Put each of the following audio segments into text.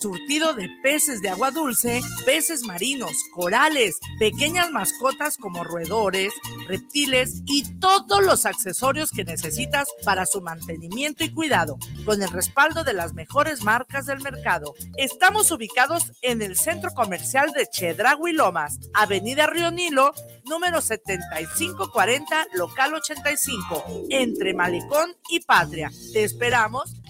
surtido de peces de agua dulce, peces marinos, corales, pequeñas mascotas como roedores, reptiles y todos los accesorios que necesitas para su mantenimiento y cuidado, con el respaldo de las mejores marcas del mercado. Estamos ubicados en el centro comercial de Chedragui Lomas, Avenida Río Nilo, número 7540, local 85, entre Malecón y Patria. Te esperamos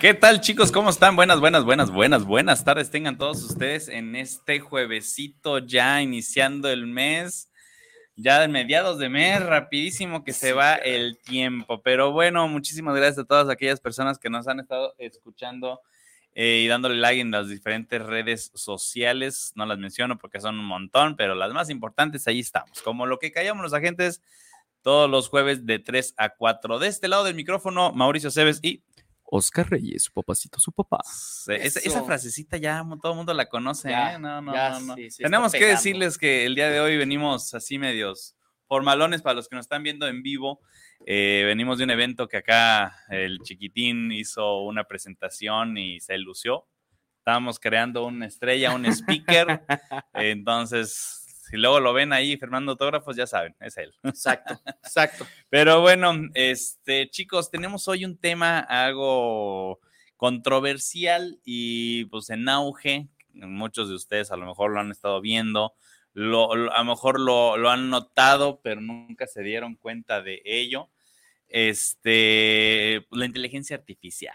¿Qué tal chicos? ¿Cómo están? Buenas, buenas, buenas, buenas, buenas tardes tengan todos ustedes en este juevesito ya iniciando el mes, ya de mediados de mes, rapidísimo que se va el tiempo. Pero bueno, muchísimas gracias a todas aquellas personas que nos han estado escuchando eh, y dándole like en las diferentes redes sociales. No las menciono porque son un montón, pero las más importantes ahí estamos. Como lo que callamos los agentes todos los jueves de 3 a 4. De este lado del micrófono, Mauricio Cebes y Oscar Reyes, su papacito, su papá. Esa, frasecita ya todo el mundo la conoce, ¿eh? No, no, no. Tenemos que decirles que el día de hoy venimos así medios formalones para los que nos están viendo en vivo. Eh, venimos de un evento que acá el chiquitín hizo una presentación y se lució. Estábamos creando una estrella, un speaker. entonces si luego lo ven ahí firmando autógrafos, ya saben, es él. Exacto, exacto. Pero bueno, este, chicos, tenemos hoy un tema algo controversial y pues en auge. Muchos de ustedes a lo mejor lo han estado viendo, lo, a lo mejor lo, lo, han notado, pero nunca se dieron cuenta de ello. Este, la inteligencia artificial.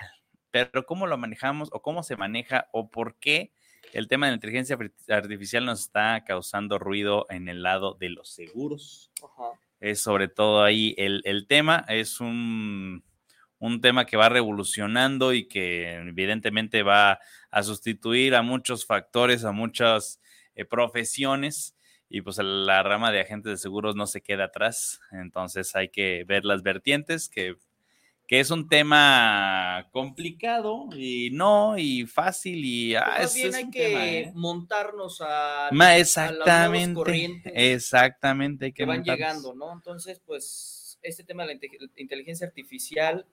Pero cómo lo manejamos o cómo se maneja o por qué el tema de la inteligencia artificial nos está causando ruido en el lado de los seguros. Es sobre todo ahí el, tema, es un, tema que va revolucionando y que evidentemente va a sustituir a muchos factores, a muchas eh, profesiones y pues la rama de agentes de seguros no se queda atrás. Entonces hay que ver las vertientes que que es un tema complicado y no, y fácil y... Ah, más bien hay que ¿eh? montarnos a, exactamente, a exactamente, que, van llegando, ¿no? Entonces, pues, este tema de la inteligencia artificial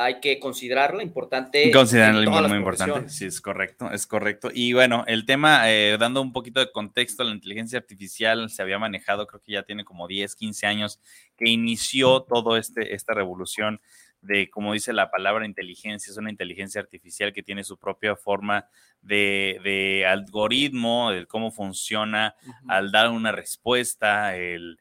hay que considerarla importante. Considerarla muy, muy importante, sí, es correcto, es correcto. Y bueno, el tema, eh, dando un poquito de contexto, la inteligencia artificial se había manejado, creo que ya tiene como 10, 15 años que inició todo este, esta revolución de, como dice la palabra inteligencia, es una inteligencia artificial que tiene su propia forma de, algoritmo, de cómo funciona al dar una respuesta, el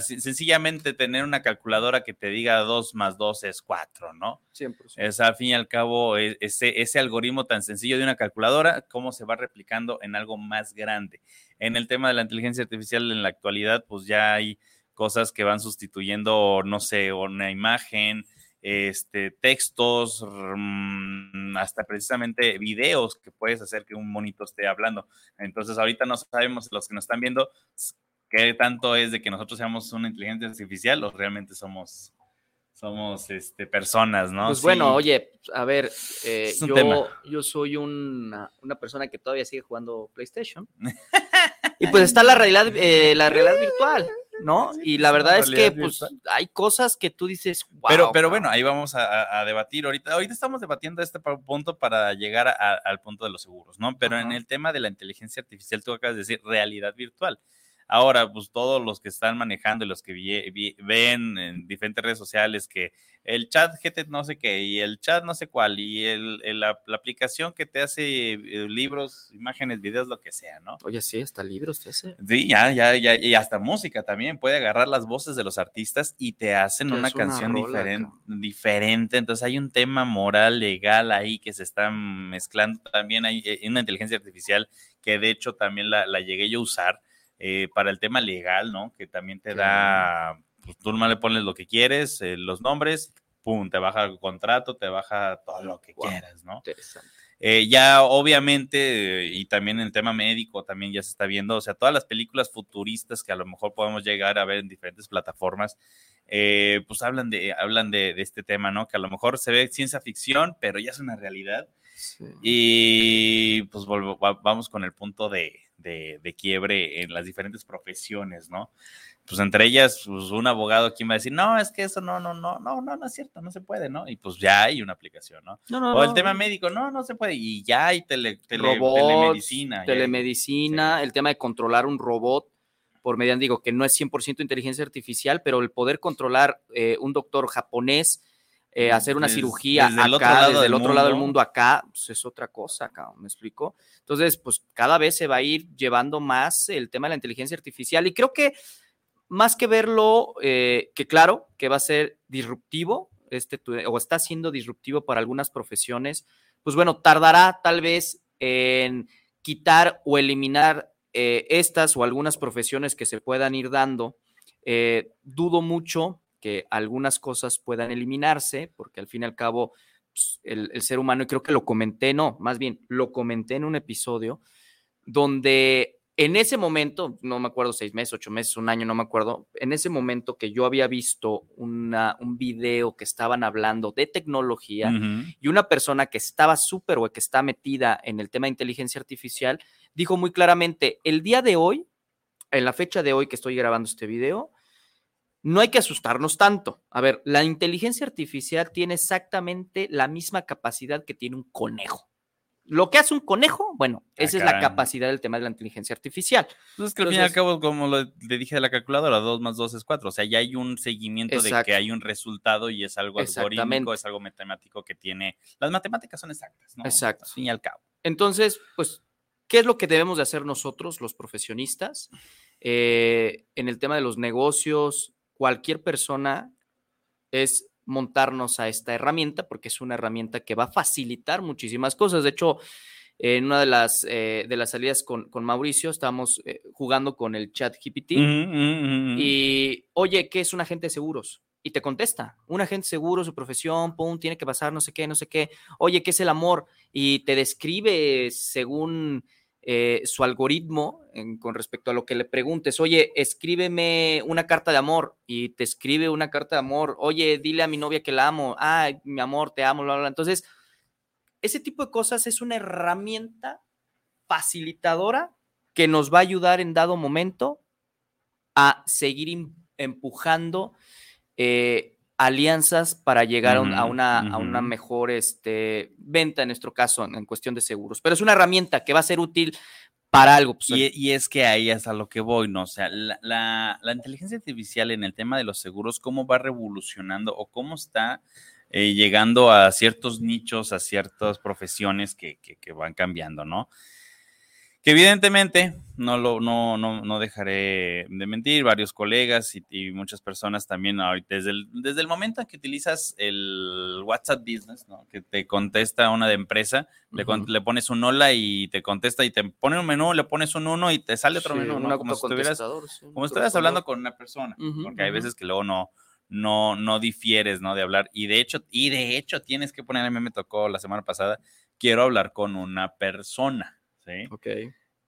sencillamente tener una calculadora que te diga 2 más 2 es 4, ¿no? 100%. Es al fin y al cabo e, ese, ese algoritmo tan sencillo de una calculadora, cómo se va replicando en algo más grande. En el tema de la inteligencia artificial en la actualidad, pues ya hay cosas que van sustituyendo, no sé, una imagen, este, textos, mm, hasta precisamente videos que puedes hacer que un monito esté hablando. Entonces ahorita no sabemos los que nos están viendo qué tanto es de que nosotros seamos una inteligencia artificial o realmente somos somos este, personas, ¿no? Pues bueno, oye, a ver, eh, yo, yo, soy una, una, persona que todavía sigue jugando PlayStation. y pues está la realidad, eh, la realidad virtual, ¿no? y la verdad es que pues hay cosas que tú dices, wow. Pero, pero bueno, ahí vamos a, debatir ahorita. Ahorita estamos debatiendo este punto para llegar al punto de los seguros, ¿no? Pero en el tema de la inteligencia artificial, tú acabas de decir realidad virtual Ahora, pues todos los que están manejando y los que ven en diferentes redes sociales que el chat GT no sé qué y el chat no sé cuál y el, la, aplicación que te hace eh, libros, imágenes, videos, lo que sea, ¿no? Oye, sí, hasta libros te hace. Sí, ya, ya, ya, y hasta música también, puede agarrar las voces de los artistas y te hacen una canción diferente, diferente, entonces hay un tema moral, legal ahí que se está mezclando, también hay eh, una inteligencia artificial que de hecho también la, la llegué yo a usar eh, para el tema legal, ¿no? Que también te da pues tú nomás le pones lo que quieres, eh, los nombres, pum, te baja el contrato, te baja todo lo que quieras, ¿no? Interesante. Eh, ya obviamente, y también el tema médico también ya se está viendo, o sea, todas las películas futuristas que a lo mejor podemos llegar a ver en diferentes plataformas, eh, pues hablan, de, hablan de, este tema, ¿no? Que a lo mejor se ve ciencia ficción, pero ya es una realidad. Y pues vamos con el punto de, de, quiebre en las diferentes profesiones, ¿no? pues entre ellas, pues un abogado quien va a decir, no, es que eso no, no, no, no, no, no es cierto, no se puede, ¿no? Y pues ya hay una aplicación, ¿no? o el tema médico, no, no se puede, y ya hay tele, telemedicina. Telemedicina, el tema de controlar un robot por mediante, digo, que no es 100% inteligencia artificial, pero el poder controlar eh, un doctor japonés, eh, hacer una cirugía acá, otro lado desde el otro lado del mundo acá, pues es otra cosa ¿me explico? Entonces, pues cada vez se va a ir llevando más el tema de la inteligencia artificial y creo que más que verlo, eh, que claro, que va a ser disruptivo, este, o está siendo disruptivo para algunas profesiones, pues bueno, tardará tal vez en quitar o eliminar eh, estas o algunas profesiones que se puedan ir dando. Dudo mucho que algunas cosas puedan eliminarse, porque al fin y al cabo pues, el, el, ser humano, y creo que lo comenté, no, más bien lo comenté en un episodio, donde en ese momento, no me acuerdo, seis meses, ocho meses, un año, no me acuerdo, en ese momento que yo había visto una, un video que estaban hablando de tecnología y una persona que estaba súper o que está metida en el tema de inteligencia artificial, dijo muy claramente, el día de hoy, en la fecha de hoy que estoy grabando este video, no hay que asustarnos tanto. A ver, la inteligencia artificial tiene exactamente la misma capacidad que tiene un conejo. Lo que hace un conejo, bueno, esa es la capacidad del tema de la inteligencia artificial. Entonces, pues que al fin y al cabo, como le dije de la calculadora, 2 más 2 es 4. O sea, ya hay un seguimiento de que hay un resultado y es algo algorítmico, es algo matemático que tiene. Las matemáticas son exactas, ¿no? Exacto. Al fin y al cabo. Entonces, pues, ¿qué es lo que debemos de hacer nosotros, los profesionistas? Eh, en el tema de los negocios, cualquier persona es montarnos a esta herramienta porque es una herramienta que va a facilitar muchísimas cosas. De hecho, en una de las, eh, de las salidas con, Mauricio estábamos eh, jugando con el chat GPT y, oye, ¿qué es un agente de seguros? Y te contesta, un agente seguro, su profesión, pum, tiene que pasar no sé qué, no sé qué. Oye, ¿qué es el amor? Y te describe según eh, su algoritmo con respecto a lo que le preguntes, oye, escríbeme una carta de amor y te escribe una carta de amor, oye, dile a mi novia que la amo, ay, mi amor, te amo, bla, bla. Entonces, ese tipo de cosas es una herramienta facilitadora que nos va a ayudar en dado momento a seguir empujando eh, alianzas para llegar a, una, a, una, mejor este, venta, en nuestro caso, en, cuestión de seguros. Pero es una herramienta que va a ser útil para algo. Pues, y, es que ahí es a lo que voy, ¿no? O sea, la, inteligencia artificial en el tema de los seguros, ¿cómo va revolucionando o cómo está eh, llegando a ciertos nichos, a ciertas profesiones que, que van cambiando, ¿no? Que evidentemente no, lo, no, no, no dejaré de mentir, varios colegas y, muchas personas también ahorita, desde el, desde el momento en que utilizas el WhatsApp Business, ¿no? que te contesta una de empresa, le, le, pones un hola y te contesta y te pone un menú, le pones un uno y te sale otro menú, ¿no? como si estuvieras, como estuvieras hablando con una persona, porque hay veces que luego no, no, no difieres, ¿no? De hablar. Y de hecho, y de hecho tienes que poner, a mí me tocó la semana pasada, quiero hablar con una persona. ¿Sí? Ok.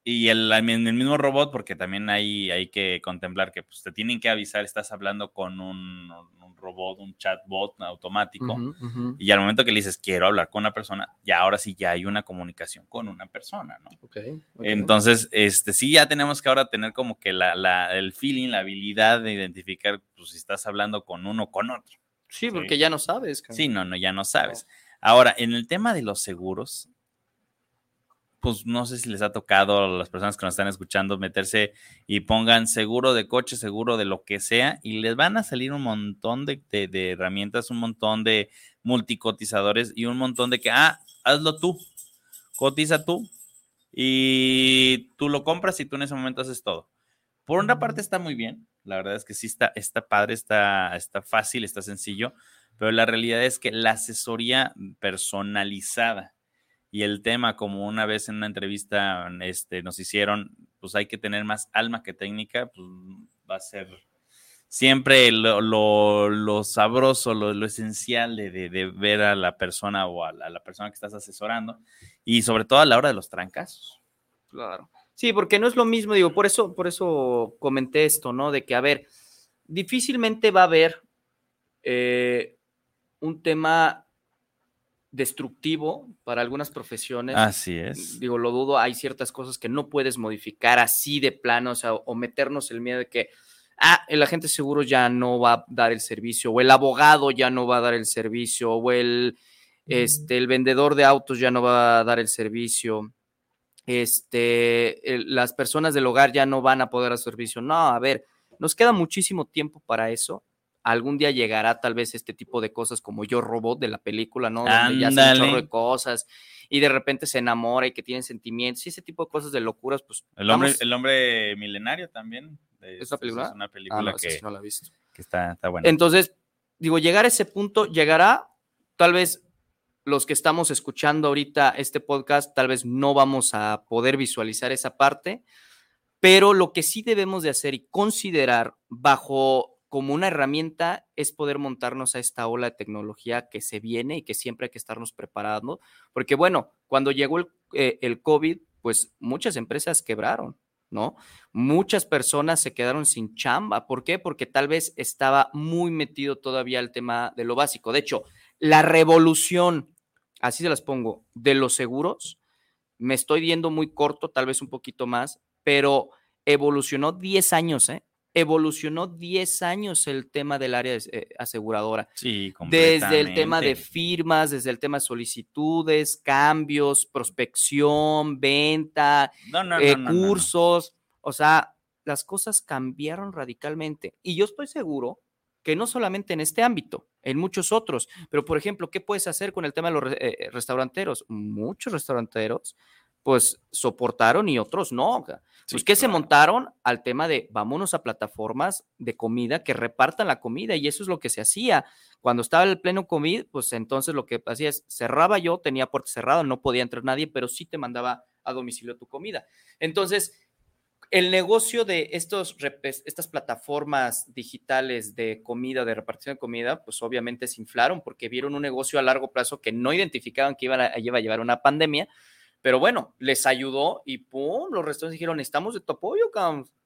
Y el, el, mismo robot, porque también hay, hay que contemplar que pues, te tienen que avisar, estás hablando con un, un robot, un chatbot automático, y al momento que le dices, quiero hablar con una persona, ya ahora sí ya hay una comunicación con una persona, ¿no? Okay, Entonces, este, sí, ya tenemos que ahora tener como que la, la, el feeling, la habilidad de identificar pues, si estás hablando con uno o con otro. Sí, porque ya no sabes. Sí, no, no, ya no sabes. Ahora, en el tema de los seguros, pues no sé si les ha tocado a las personas que nos están escuchando meterse y pongan seguro de coche, seguro de lo que sea, y les van a salir un montón de, de herramientas, un montón de multicotizadores y un montón de que, ah, hazlo tú, cotiza tú, y tú lo compras y tú en ese momento haces todo. Por una parte está muy bien, la verdad es que sí está, está padre, está, está fácil, está sencillo, pero la realidad es que la asesoría personalizada y el tema, como una vez en una entrevista este, nos hicieron, pues hay que tener más alma que técnica, pues va a ser siempre lo, sabroso, lo, esencial de, ver a la persona o a la, persona que estás asesorando y sobre todo a la hora de los trancazos. Claro. Sí, porque no es lo mismo, digo, por eso, por eso comenté esto, ¿no? De que, a ver, difícilmente va a haber eh, un tema destructivo para algunas profesiones. Así es. Digo, lo dudo, hay ciertas cosas que no puedes modificar así de plano, o sea, o meternos el miedo de que, ah, el agente seguro ya no va a dar el servicio, o el abogado ya no va a dar el servicio, o el, este, el vendedor de autos ya no va a dar el servicio, este, las personas del hogar ya no van a poder dar servicio. No, a ver, nos queda muchísimo tiempo para eso. Algún día llegará tal vez este tipo de cosas como Yo Robot de la película, ¿no? Donde ya hace un chorro de cosas y de repente se enamora y que tiene sentimientos y ese tipo de cosas de locuras, pues. El hombre, el hombre milenario también. ¿Es una película? Es una película ah, que, no la he visto. que está, está buena. Entonces, digo, llegar a ese punto, llegará, tal vez los que estamos escuchando ahorita este podcast, tal vez no vamos a poder visualizar esa parte, pero lo que sí debemos de hacer y considerar bajo como una herramienta es poder montarnos a esta ola de tecnología que se viene y que siempre hay que estarnos preparando, porque bueno, cuando llegó el, eh, el COVID, pues muchas empresas quebraron, ¿no? Muchas personas se quedaron sin chamba. ¿Por qué? Porque tal vez estaba muy metido todavía el tema de lo básico. De hecho, la revolución, así se las pongo, de los seguros, me estoy viendo muy corto, tal vez un poquito más, pero evolucionó 10 años, ¿eh? Evolucionó 10 años el tema del área eh, aseguradora. Sí, Desde el tema de firmas, desde el tema de solicitudes, cambios, prospección, venta, eh, cursos. O sea, las cosas cambiaron radicalmente. Y yo estoy seguro que no solamente en este ámbito, en muchos otros, pero por ejemplo, ¿qué puedes hacer con el tema de los eh, restauranteros? Muchos restauranteros pues soportaron y otros no. Pues que se montaron al tema de vámonos a plataformas de comida que repartan la comida y eso es lo que se hacía. Cuando estaba el pleno COVID, pues entonces lo que hacía es cerraba yo, tenía puerta cerrada, no podía entrar nadie, pero sí te mandaba a domicilio tu comida. Entonces, el negocio de estos, estas plataformas digitales de comida, de repartición de comida, pues obviamente se inflaron porque vieron un negocio a largo plazo que no identificaban que iba a, iba a llevar una pandemia, pero bueno, les ayudó y pum, los restaurantes dijeron, estamos de tu apoyo,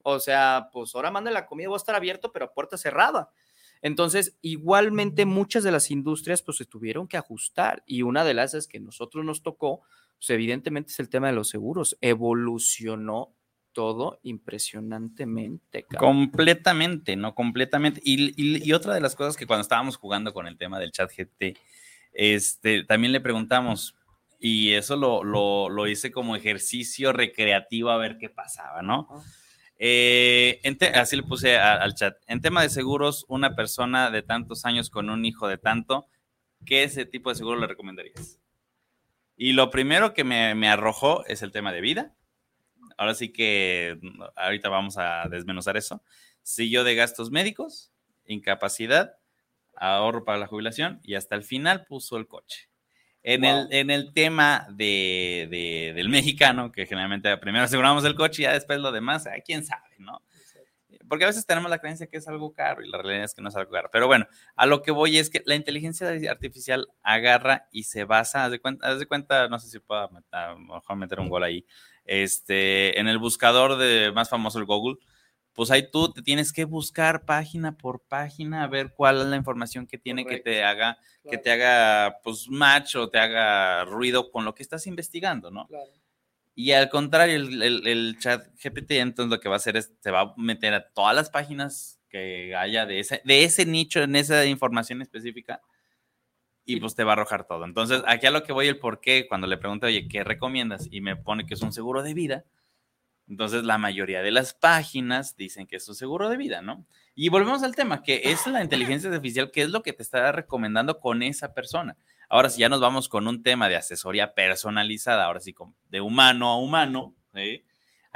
O sea, pues ahora manda la comida, va a estar abierto, pero a puerta cerrada. Entonces, igualmente muchas de las industrias pues se tuvieron que ajustar y una de las es que nosotros nos tocó, pues evidentemente es el tema de los seguros. Evolucionó todo impresionantemente. Completamente, ¿no? Completamente. Y, otra de las cosas que cuando estábamos jugando con el tema del chat GT, este, también le preguntamos, y eso lo, hice como ejercicio recreativo a ver qué pasaba, ¿no? Eh, así le puse al chat. En tema de seguros, una persona de tantos años con un hijo de tanto, ¿qué ese tipo de seguro le recomendarías? Y lo primero que me, me arrojó es el tema de vida ahora sí que mm, ahorita vamos a desmenuzar eso. Siguió de gastos médicos, incapacidad, ahorro para la jubilación y hasta el final puso el coche. En, el, en el tema de, del mexicano, que generalmente primero aseguramos el coche y ya después lo demás, quién sabe, ¿no? Porque a veces tenemos la creencia que es algo caro y la realidad es que no es algo caro. Pero bueno, a lo que voy es que la inteligencia artificial agarra y se basa, haz de cuenta, haz de cuenta no sé si puedo mejor meter un gol ahí, este, en el buscador de más famoso el Google, pues ahí tú te tienes que buscar página por página a ver cuál es la información que tiene que te haga, que te haga pues match o te haga ruido con lo que estás investigando, ¿no? Y al contrario, el, chat GPT entonces lo que va a hacer es, se va a meter a todas las páginas que haya de ese, de ese nicho, en esa información específica, y pues te va a arrojar todo. Entonces, aquí a lo que voy, el por qué, cuando le pregunto, oye, ¿qué recomiendas? Y me pone que es un seguro de vida. Entonces, la mayoría de las páginas dicen que es un seguro de vida, ¿no? Y volvemos al tema, que es la inteligencia artificial, que es lo que te está recomendando con esa persona. Ahora, si ya nos vamos con un tema de asesoría personalizada, ahora sí, de humano a humano, ahí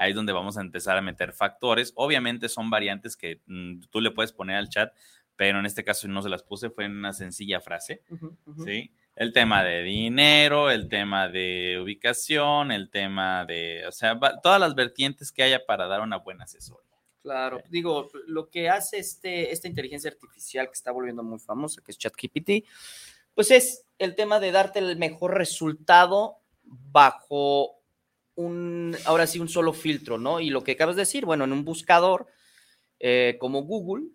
es donde vamos a empezar a meter factores. Obviamente son variantes que mm, tú le puedes poner al chat, pero en este caso no se las puse, fue en una sencilla frase, ¿sí? El tema de dinero, el tema de ubicación, el tema de, o sea, todas las vertientes que haya para dar una buena asesoría. Claro, digo, lo que hace este, esta inteligencia artificial que está volviendo muy famosa, que es ChatGPT, pues es el tema de darte el mejor resultado bajo un, ahora sí, un solo filtro, ¿no? Y lo que acabas de decir, bueno, en un buscador eh, como Google,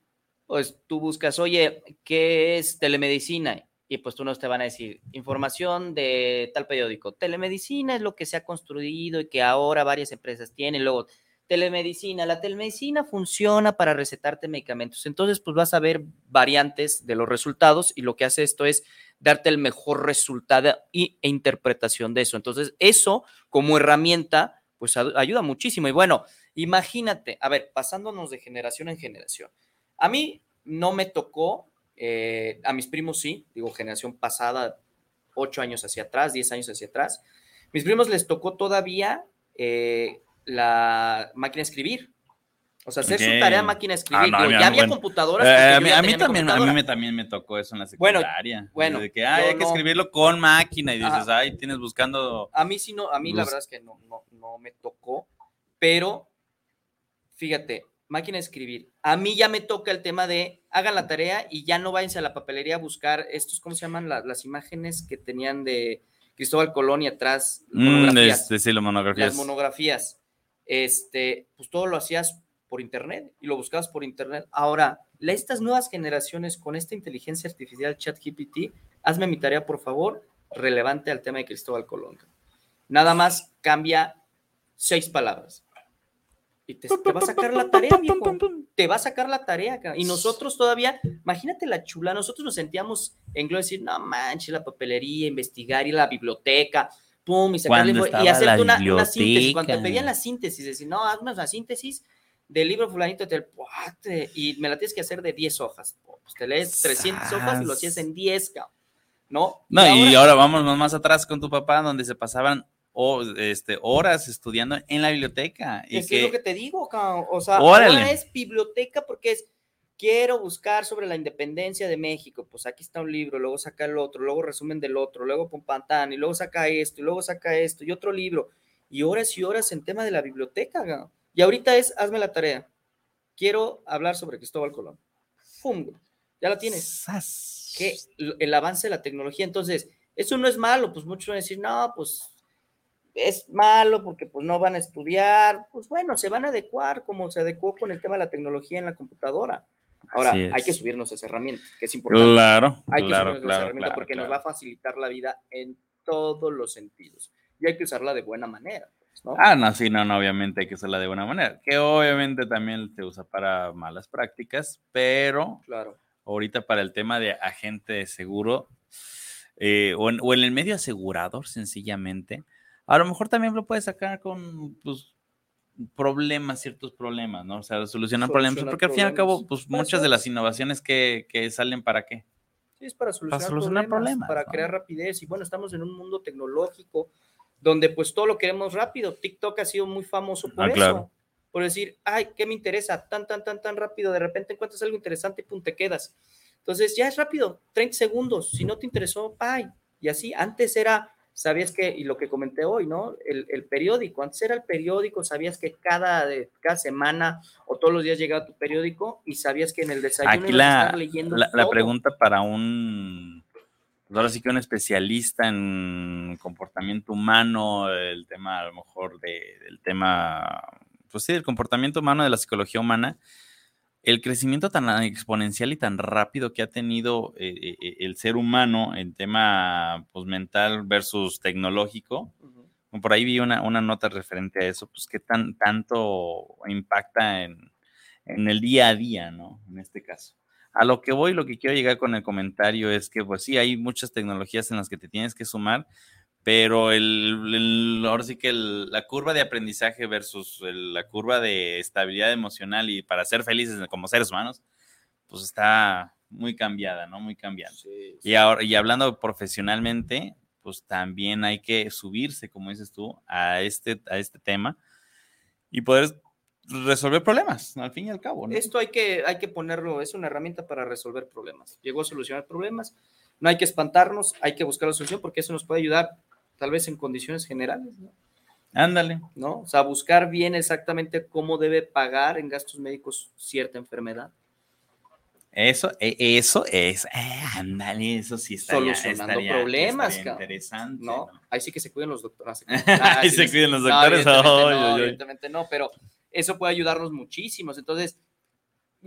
pues tú buscas, oye, ¿qué es telemedicina? Y pues tú nos te van a decir información de tal periódico. Telemedicina es lo que se ha construido y que ahora varias empresas tienen. Luego, telemedicina. La telemedicina funciona para recetarte medicamentos. Entonces, pues vas a ver variantes de los resultados y lo que hace esto es darte el mejor resultado y, e interpretación de eso. Entonces, eso como herramienta, pues ayuda muchísimo. Y bueno, imagínate, a ver, pasándonos de generación en generación. A mí no me tocó, eh, a mis primos sí, digo, generación pasada, ocho años hacia atrás, diez años hacia atrás. Mis primos les tocó todavía eh, la máquina de escribir. O sea, hacer su tarea máquina de escribir. Ah, ya había computadoras. Eh, a, mí, también, a mí también me tocó eso en la secundaria. Bueno, de que hay que escribirlo con máquina y dices, ay, tienes buscando. A mí sí, no, a mí la verdad es que no, no, no me tocó, pero fíjate, máquina de escribir. A mí ya me toca el tema de hagan la tarea y ya no váyanse a la papelería a buscar estos, ¿cómo se llaman? las imágenes que tenían de Cristóbal Colón y atrás. Mm. Este, sí, las monografías. Las monografías. Este, pues todo lo hacías por internet y lo buscabas por internet. Ahora, estas nuevas generaciones con esta inteligencia artificial ChatGPT, hazme mi tarea, por favor, relevante al tema de Cristóbal Colón. Nada más cambia seis palabras y te, va a sacar la tarea, viejo. Te va a sacar la tarea. Y nosotros todavía, imagínate la chula, nosotros nos sentíamos en gloria decir, no manches, la papelería, investigar, ir a la biblioteca, pum, y sacarle y hacerte una, síntesis. Cuando te pedían la síntesis, decir, no, hazme una síntesis del libro fulanito del y me la tienes que hacer de 10 hojas. Pues te lees 300 hojas y lo hacías en 10, ¿no? No, y ahora, vamos más atrás con tu papá, donde se pasaban o, este, horas estudiando en la biblioteca. Y es, que, es lo que te digo, o sea, ahora es biblioteca porque es, quiero buscar sobre la independencia de México, pues aquí está un libro, luego saca el otro, luego resumen del otro, luego Pompantán, y luego saca esto, y luego saca esto, y otro libro, y horas y horas en tema de la biblioteca, y ahorita es, hazme la tarea, quiero hablar sobre Cristóbal Colón. ¡Fum! Ya la tienes. Que el avance de la tecnología, entonces, eso no es malo, pues muchos van a decir, no, pues es malo porque pues no van a estudiar, pues bueno, se van a adecuar como se adecuó con el tema de la tecnología en la computadora. Ahora, hay que subirnos esa herramienta, que es importante. Claro, hay que claro, esa herramienta porque nos va a facilitar la vida en todos los sentidos. Y hay que usarla de buena manera. Pues, ¿no? Ah, no, sí, no, no, obviamente hay que usarla de buena manera. Que obviamente también se usa para malas prácticas, pero claro. ahorita para el tema de agente de seguro eh, o, en, o en el medio asegurador, sencillamente, a lo mejor también lo puedes sacar con pues, problemas, ciertos problemas, ¿no? O sea, solucionar problemas, porque al fin y al cabo, pues muchas de las innovaciones que, que salen para qué. Sí, es para solucionar, problemas, para crear rapidez. Y bueno, estamos en un mundo tecnológico donde pues todo lo queremos rápido. TikTok ha sido muy famoso por ah, eso. Por decir, ay, ¿qué me interesa? Tan, tan, tan, tan rápido. De repente encuentras algo interesante y pum, te quedas. Entonces ya es rápido, 30 segundos. Si no te interesó, bye. Y así, antes era sabías que, y lo que comenté hoy, ¿no? El, periódico, antes era el periódico, sabías que cada, cada semana o todos los días llegaba tu periódico y sabías que en el desayuno Aquí la, a estar leyendo. La, la, pregunta para un, pues ahora sí que un especialista en comportamiento humano, el tema a lo mejor de, del tema, pues sí, el comportamiento humano, de la psicología humana, el crecimiento tan exponencial y tan rápido que ha tenido eh, eh, el ser humano en tema pues, mental versus tecnológico, por ahí vi una, nota referente a eso, pues qué tan, tanto impacta en, el día a día, ¿no? En este caso. a lo que voy, lo que quiero llegar con el comentario es que, pues sí, hay muchas tecnologías en las que te tienes que sumar, pero el, ahora sí que la curva de aprendizaje versus la curva de estabilidad emocional y para ser felices como seres humanos, pues está muy cambiada, ¿no? Muy cambiada. Y, ahora, y hablando profesionalmente, pues también hay que subirse, como dices tú, a este, a este tema y poder resolver problemas, al fin y al cabo. Esto hay que, hay que ponerlo, es una herramienta para resolver problemas. Llegó a solucionar problemas, no hay que espantarnos, hay que buscar la solución porque eso nos puede ayudar tal vez en condiciones generales, ¿no? Ándale. ¿No? O sea, buscar bien exactamente cómo debe pagar en gastos médicos cierta enfermedad. Eso, e, eso es, eh, ándale, eso sí está Solucionando problemas, interesante. ¿no? Ahí sí que se cuiden los doctores. Ahí se cuiden los doctores. No, evidentemente no, pero eso puede ayudarnos muchísimos. Entonces,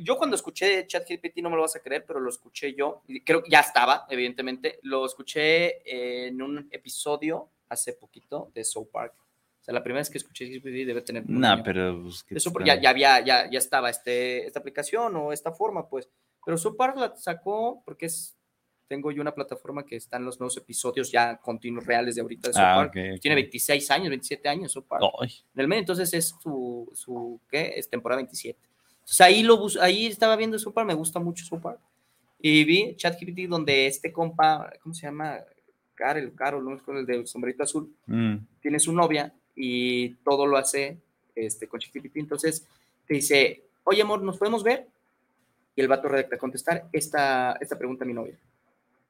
yo cuando escuché ChatGPT, no me lo vas a creer, pero lo escuché yo, creo que ya estaba, evidentemente, lo escuché en un episodio hace poquito de South Park. O sea, la primera vez que escuché ChatGPT debe tener... No, pero... Pues, ya, ya, había, ya, ya estaba este, esta aplicación o esta forma, pues. Pero South Park la sacó porque es tengo yo una plataforma que están los nuevos episodios ya continuos reales de ahorita de ah, Tiene 26 años, 27 años South En el medio, entonces es su, su ¿qué? Es temporada 27. Entonces ahí, lo, ahí estaba viendo South me gusta mucho South Y vi ChatGPT donde este compa, ¿cómo se llama? Karel, Carol, ¿no? Con el de sombrerito azul. Mm. Tiene su novia y todo lo hace este, con ChatGPT. Entonces te dice, oye amor, ¿nos podemos ver? Y el vato redacta contestar esta, esta pregunta a mi novia.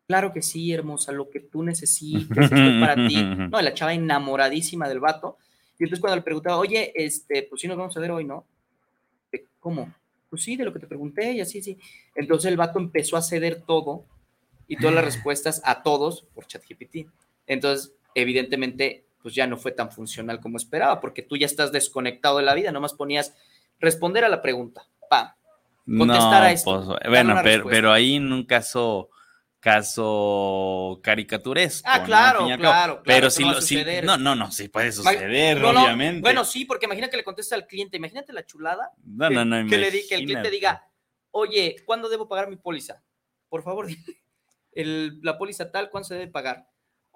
Claro que sí, hermosa, lo que tú necesites, esto para ti. No, la chava enamoradísima del vato. Y entonces cuando le preguntaba, oye, este, pues sí nos vamos a ver hoy, ¿no? ¿Cómo? Pues sí, de lo que te pregunté y así, sí. Entonces el vato empezó a ceder todo y todas las respuestas a todos por ChatGPT. Entonces, evidentemente, pues ya no fue tan funcional como esperaba, porque tú ya estás desconectado de la vida, nomás ponías responder a la pregunta, pa, contestar a esto. Pues, bueno, pero, pero, ahí en un caso caso caricaturesco. Ah, claro, claro, Pero si, lo, no, no, no, sí puede suceder, obviamente. Bueno, sí, porque imagina que le contesta al cliente, imagínate la chulada. No, que, no, no, que, le que el cliente diga, oye, ¿cuándo debo pagar mi póliza? Por favor, el, la póliza tal, ¿cuándo se debe pagar?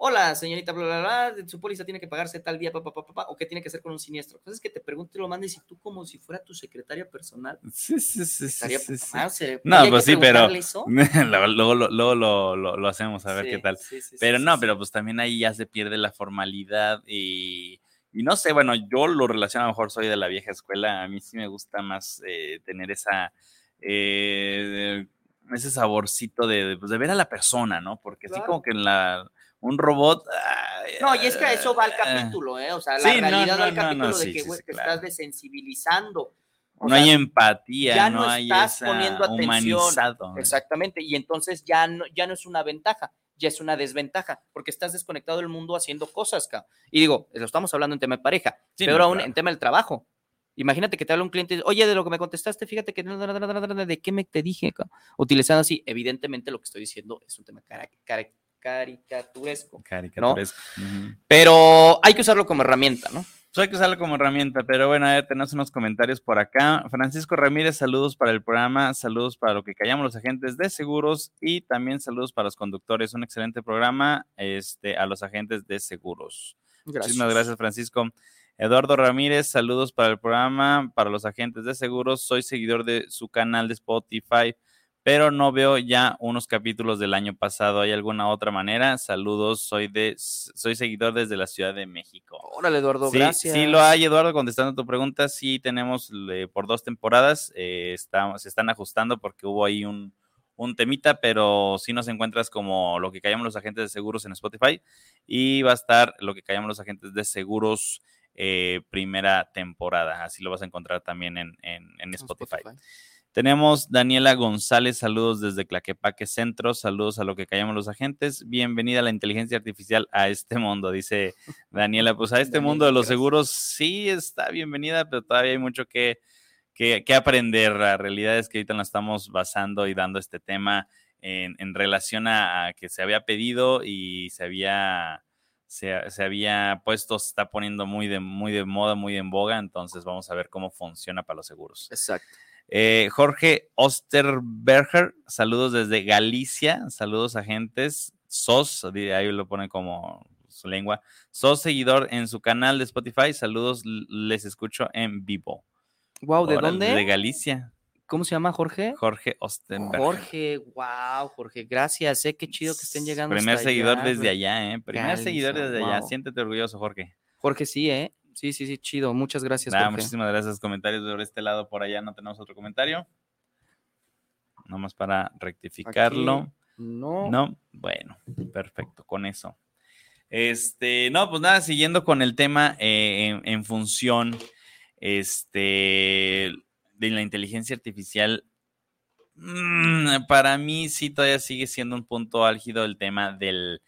Hola, señorita, bla, bla, bla, su póliza tiene que pagarse tal día, papá, papá, papá, o qué tiene que hacer con un siniestro. Entonces, que te pregunte y lo mandes y tú como si fuera tu secretaria personal. Sí, sí, sí. sí, sí, No, pues sí, pero luego, lo, lo, hacemos a ver qué tal. pero no, pero pues también ahí ya se pierde la formalidad y... Y no sé, bueno, yo lo relaciono, a lo mejor soy de la vieja escuela, a mí sí me gusta más eh, tener esa, eh, ese saborcito de, pues, de, ver a la persona, ¿no? Porque así como que en la, un robot. no, y es que eso va al capítulo, ¿eh? O sea, la realidad va al capítulo de que te estás desensibilizando. no hay empatía, ya no, hay estás poniendo atención. Humanizado. Exactamente, y entonces ya no, ya no es una ventaja, ya es una desventaja, porque estás desconectado del mundo haciendo cosas, Y digo, lo estamos hablando en tema de pareja, pero aún en tema del trabajo. Imagínate que te habla un cliente y dice, oye, de lo que me contestaste, fíjate que de qué me te dije, utilizando así, evidentemente lo que estoy diciendo es un tema cara, caricaturesco. Caricaturesco. Pero hay que usarlo como herramienta, ¿no? Pues hay que usarlo como herramienta, pero bueno, a tenemos unos comentarios por acá. Francisco Ramírez, saludos para el programa, saludos para lo que callamos los agentes de seguros y también saludos para los conductores. Un excelente programa este, a los agentes de seguros. Gracias. Muchísimas gracias, Francisco. Eduardo Ramírez, saludos para el programa, para los agentes de seguros. Soy seguidor de su canal de Spotify pero no veo ya unos capítulos del año pasado. ¿Hay alguna otra manera? Saludos, soy de soy seguidor desde la Ciudad de México. Órale, Eduardo, sí, gracias. Sí, lo hay, Eduardo, contestando tu pregunta. Sí, tenemos por dos temporadas. Eh, se están ajustando porque hubo ahí un, un temita, pero sí nos encuentras como lo que callamos los agentes de seguros en Spotify y va a estar lo que callamos los agentes de seguros eh, primera temporada. Así lo vas a encontrar también en, en, Spotify. Tenemos Daniela González, saludos desde Claquepaque Centro, saludos a lo que callamos los agentes. Bienvenida a la inteligencia artificial a este mundo, dice Daniela. Pues a este mundo de los seguros sí está bienvenida, pero todavía hay mucho que, que, aprender. La realidad es que ahorita nos estamos basando y dando este tema en, relación a, que se había pedido y se había, se, se, había puesto, se está poniendo muy de, muy de moda, muy en boga. Entonces vamos a ver cómo funciona para los seguros. Exacto. Eh, Jorge Osterberger, saludos desde Galicia, saludos agentes. SOS, ahí lo pone como su lengua. SOS seguidor en su canal de Spotify, saludos, les escucho en vivo. Wow, ¿de dónde? De Galicia. ¿Cómo se llama Jorge? Jorge Ostenberg. Jorge, wow, Jorge, gracias, eh, qué chido que estén llegando. Primer seguidor desde allá, eh. Primer seguidor desde allá, siéntete orgulloso, Jorge. Jorge, sí, eh. Sí, sí, sí, chido. Muchas gracias. Muchísimas gracias. Comentarios por este lado, por allá no tenemos otro comentario. Nomás para rectificarlo. no. No, bueno, perfecto, con eso. Este, no, pues nada, siguiendo con el tema eh, en función este, de la inteligencia artificial, mm, para mí sí todavía sigue siendo un punto álgido el tema del,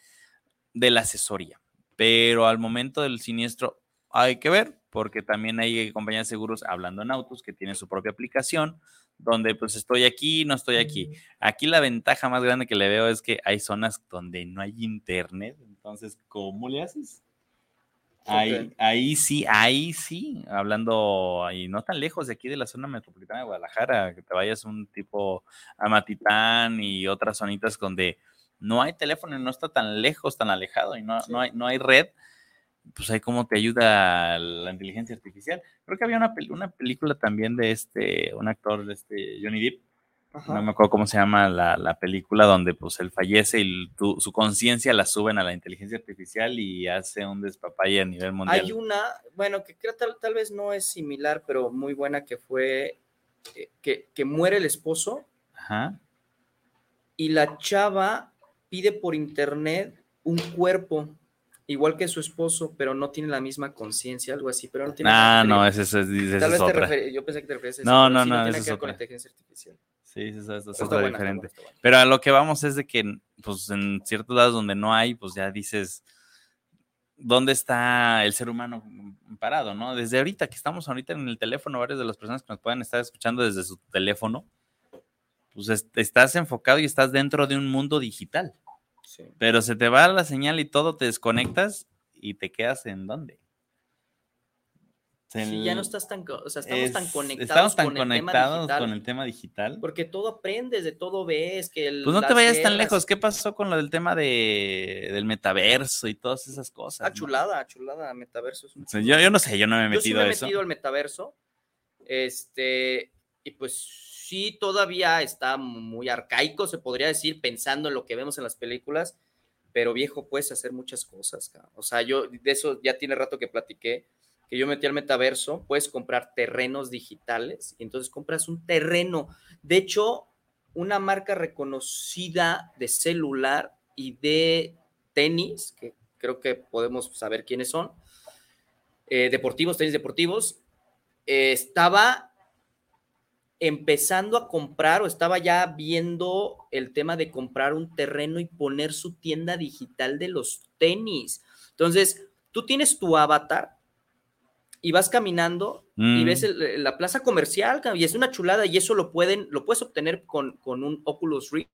de la asesoría. Pero al momento del siniestro hay que ver, porque también hay compañías de seguros hablando en autos que tienen su propia aplicación, donde pues estoy aquí, no estoy aquí. Aquí la ventaja más grande que le veo es que hay zonas donde no hay internet, entonces, ¿cómo le haces? Ahí, ahí sí, ahí sí, hablando ahí no tan lejos de aquí de la zona metropolitana de Guadalajara, que te vayas un tipo a Matitán y otras zonitas donde no hay teléfono y no está tan lejos, tan alejado y no, no, hay, no hay red, pues ahí cómo te ayuda la inteligencia artificial. Creo que había una, una película también de este, un actor de este Johnny Depp, no me acuerdo cómo se llama la, película donde pues él fallece y su conciencia la suben a la inteligencia artificial y hace un despapalle a nivel mundial. Hay una, bueno, que creo tal, tal vez no es similar, pero muy buena que fue eh, que, que, muere el esposo Ajá. y la chava pide por internet un cuerpo igual que su esposo, pero no tiene la misma conciencia, algo así, pero no tiene Ah, no, ese, es, ese Tal vez otra. yo pensé que te referías a eso. No, no, no, no tiene que ver con inteligencia artificial. Sí, eso, es otra diferente. Pero a lo que vamos es de que, pues, en ciertos lados donde no hay, pues ya dices, ¿dónde está el ser humano parado, no? Desde ahorita, que estamos ahorita en el teléfono, varias de las personas que nos pueden estar escuchando desde su teléfono, pues estás enfocado y estás dentro de un mundo digital. Sí. Pero se te va la señal y todo, te desconectas y te quedas en dónde? Sí, ya no estás tan, o sea, estamos tan conectados, estamos tan con, conectados el con el tema digital. Porque todo aprendes, de todo ves. Que pues no te vayas tan lejos. ¿Qué pasó con lo del tema de, del metaverso y todas esas cosas? Ah, chulada, chulada, metaverso. yo, yo, no sé, yo no me he metido yo sí me he metido al metaverso. Este, y pues sí, todavía está muy arcaico, se podría decir, pensando en lo que vemos en las películas. Pero viejo, puedes hacer muchas cosas. O sea, yo de eso ya tiene rato que platiqué que yo metí al metaverso, puedes comprar terrenos digitales y entonces compras un terreno. De hecho, una marca reconocida de celular y de tenis, que creo que podemos saber quiénes son, eh, deportivos, tenis deportivos, eh, estaba empezando a comprar o estaba ya viendo el tema de comprar un terreno y poner su tienda digital de los tenis. Entonces, tú tienes tu avatar y vas caminando y ves mm. la plaza comercial y es una chulada y eso lo pueden, lo puedes obtener con, con un Oculus Rift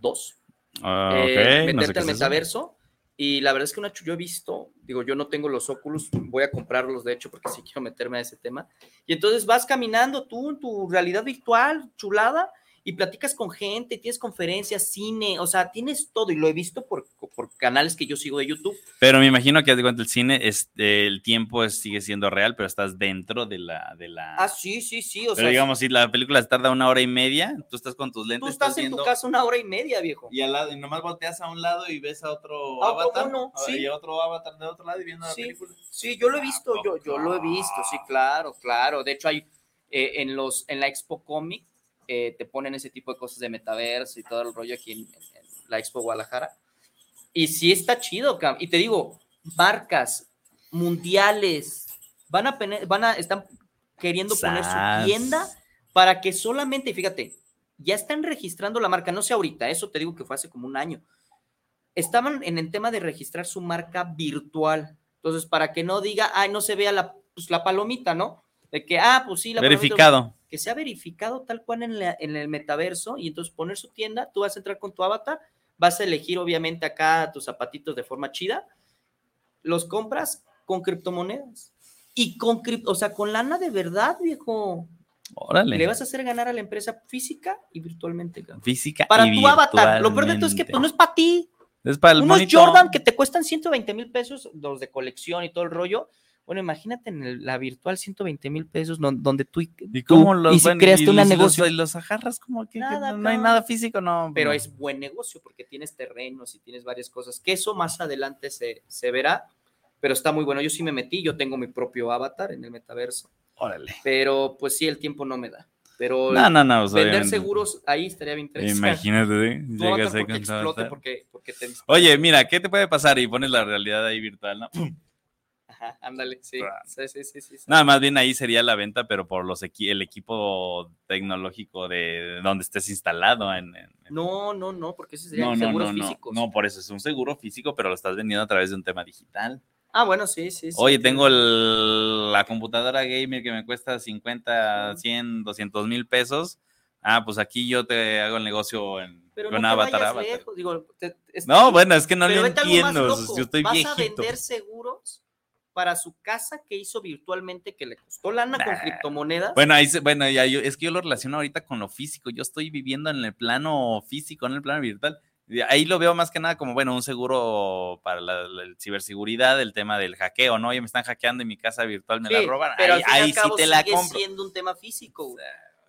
2. Eh, ah, eh, meterte al metaverso. Y la verdad es que una yo he visto, digo, yo no tengo los Oculus, voy a comprarlos de hecho porque sí quiero meterme a ese tema. Y entonces vas caminando tú en tu realidad virtual, chulada, y platicas con gente, tienes conferencias, cine, o sea, tienes todo y lo he visto por, por canales que yo sigo de YouTube. Pero me imagino que el cine, es, el tiempo sigue siendo real, pero estás dentro de la... De la... Ah, sí, sí, sí. O pero digamos, si la película tarda una hora y media, tú estás con tus lentes. Tú estás, en tu casa una hora y media, viejo. Y al lado, y nomás volteas a un lado y ves a otro avatar. sí. Y a otro avatar de otro lado y viendo la película. Sí, yo lo he visto, yo, yo lo he visto, sí, claro, claro. De hecho, hay eh, en, los, en la Expo Comic eh, te ponen ese tipo de cosas de metaverso y todo el rollo aquí en, la Expo Guadalajara. Y sí está chido, y te digo, marcas mundiales van a, van a están queriendo poner su tienda para que solamente, fíjate, ya están registrando la marca, no sé ahorita, eso te digo que fue hace como un año. Estaban en el tema de registrar su marca virtual. Entonces, para que no diga, ay, no se vea la, pues, la palomita, ¿no? De que, ah, pues sí, la Verificado que sea verificado tal cual en, el metaverso y entonces poner su tienda, tú vas a entrar con tu avatar, vas a elegir obviamente acá tus zapatitos de forma chida, los compras con criptomonedas y con cripto, o sea, con lana de verdad, viejo. Órale. Le vas a hacer ganar a la empresa física y virtualmente. Física para tu avatar. Lo peor de todo es que pues, no es para ti. Es para el Unos Jordan que te cuestan 120 mil pesos, los de colección y todo el rollo. Bueno, imagínate en la virtual 120 mil pesos donde tú, ¿Y cómo los, y si creaste un negocio. y los ajarras como que, no, hay nada físico, no. Pero es buen negocio porque tienes terrenos y tienes varias cosas. Que eso más adelante se, se verá, pero está muy bueno. Yo sí me metí, yo tengo mi propio avatar en el metaverso. Órale. Pero pues sí, el tiempo no me da. Pero no, no, no, vender seguros ahí estaría bien interesante. Imagínate, ¿eh? llegas ahí con porque, porque te Oye, mira, ¿qué te puede pasar? Y pones la realidad ahí virtual, ¿no? Ajá, ándale, sí. Sí, sí, sí, sí, Nada, más bien ahí sería la venta, pero por los el equipo tecnológico de donde estés instalado. En, No, no, no, porque ese sería no, seguros no, físicos. No, por eso es un seguro físico, pero lo estás vendiendo a través de un tema digital. Ah, bueno, sí, sí. Oye, tengo la computadora gamer que me cuesta 50, 100, 200 mil pesos. Ah, pues aquí yo te hago el negocio en, con Avatar. no, bueno, es que no lo entiendo. Yo estoy ¿Vas a vender seguros para su casa que hizo virtualmente que le costó lana con criptomonedas? Bueno, ahí, bueno ya yo, es que yo lo relaciono ahorita con lo físico. Yo estoy viviendo en el plano físico, en el plano virtual. Ahí lo veo más que nada como, bueno, un seguro para la, ciberseguridad, el tema del hackeo, ¿no? Oye, me están hackeando en mi casa virtual, me la roban. Pero ahí, sí te la sigue siendo un tema físico.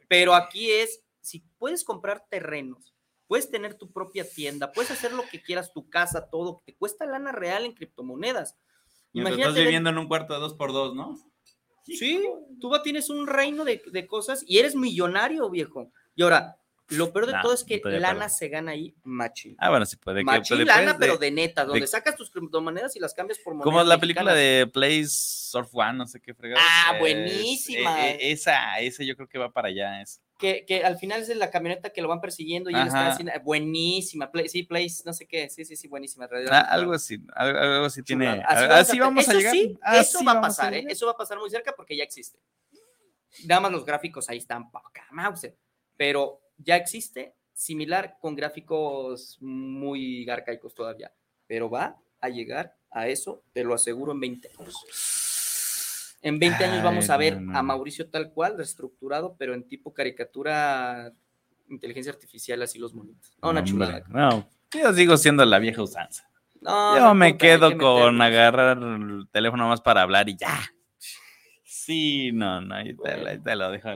Pero aquí es, si puedes comprar terrenos, puedes tener tu propia tienda, puedes hacer lo que quieras, tu casa, todo, te cuesta lana real en criptomonedas. Imagínate. Estás viviendo en un cuarto de dos por dos, ¿no? Sí, tú tienes un reino de, de cosas y eres millonario, viejo. Y ahora, lo peor de todo es que lana se gana ahí machín. Ah, bueno, sí puede. Machín lana, pero de neta, donde sacas tus criptomonedas y las cambias por monedas Como la película de Place Surf One, no sé qué fregado. Ah, buenísima. Eh, eh, esa, esa yo creo que va para allá. Es. Que, que, al final es la camioneta que lo van persiguiendo y él está haciendo. Buenísima. sí, Place, no sé qué. Sí, sí, sí, buenísima. Ah, algo así, algo, así tiene. Así, vamos, a, llegar. eso va a pasar, ¿eh? Eso va a pasar muy cerca porque ya existe. Nada más los gráficos ahí están poca mouse. Pero ya existe, similar con gráficos muy arcaicos todavía, pero va a llegar a eso, te lo aseguro, en 20 años. En 20 años vamos a ver a Mauricio tal cual, reestructurado, pero en tipo caricatura, inteligencia artificial, así los monitos. No, una chulada. No, yo sigo siendo la vieja usanza. yo me quedo con agarrar el teléfono más para hablar y ya. Sí, no, no, ahí te, lo dejo.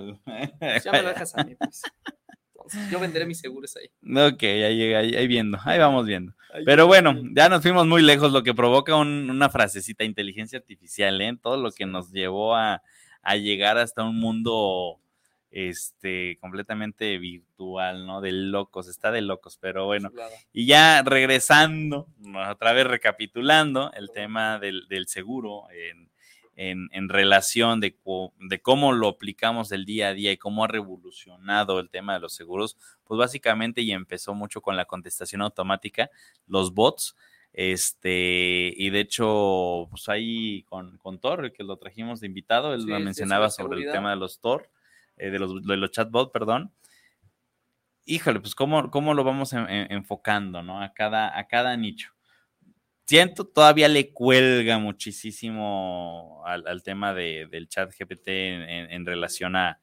Ya me lo dejas a mí, pues. Yo venderé mis seguros ahí. Ok, ahí, ahí, viendo, ahí vamos viendo. Pero bueno, ya nos fuimos muy lejos, lo que provoca una frasecita, inteligencia artificial, ¿eh? Todo lo que nos llevó a, llegar hasta un mundo este completamente virtual, ¿no? De locos, está de locos, pero bueno. Y ya regresando, otra vez recapitulando el tema del, del seguro en en, relación de, cómo lo aplicamos el día a día y cómo ha revolucionado el tema de los seguros, pues básicamente y empezó mucho con la contestación automática, los bots, este, y de hecho, pues ahí con, con Thor, que lo trajimos de invitado, él lo mencionaba sobre el tema de los Tor, eh, de, los, de los chatbots, perdón. Híjole, pues cómo, cómo lo vamos enfocando, ¿no? A cada, a cada nicho siento todavía le cuelga muchísimo al, tema del chat GPT en, relación a,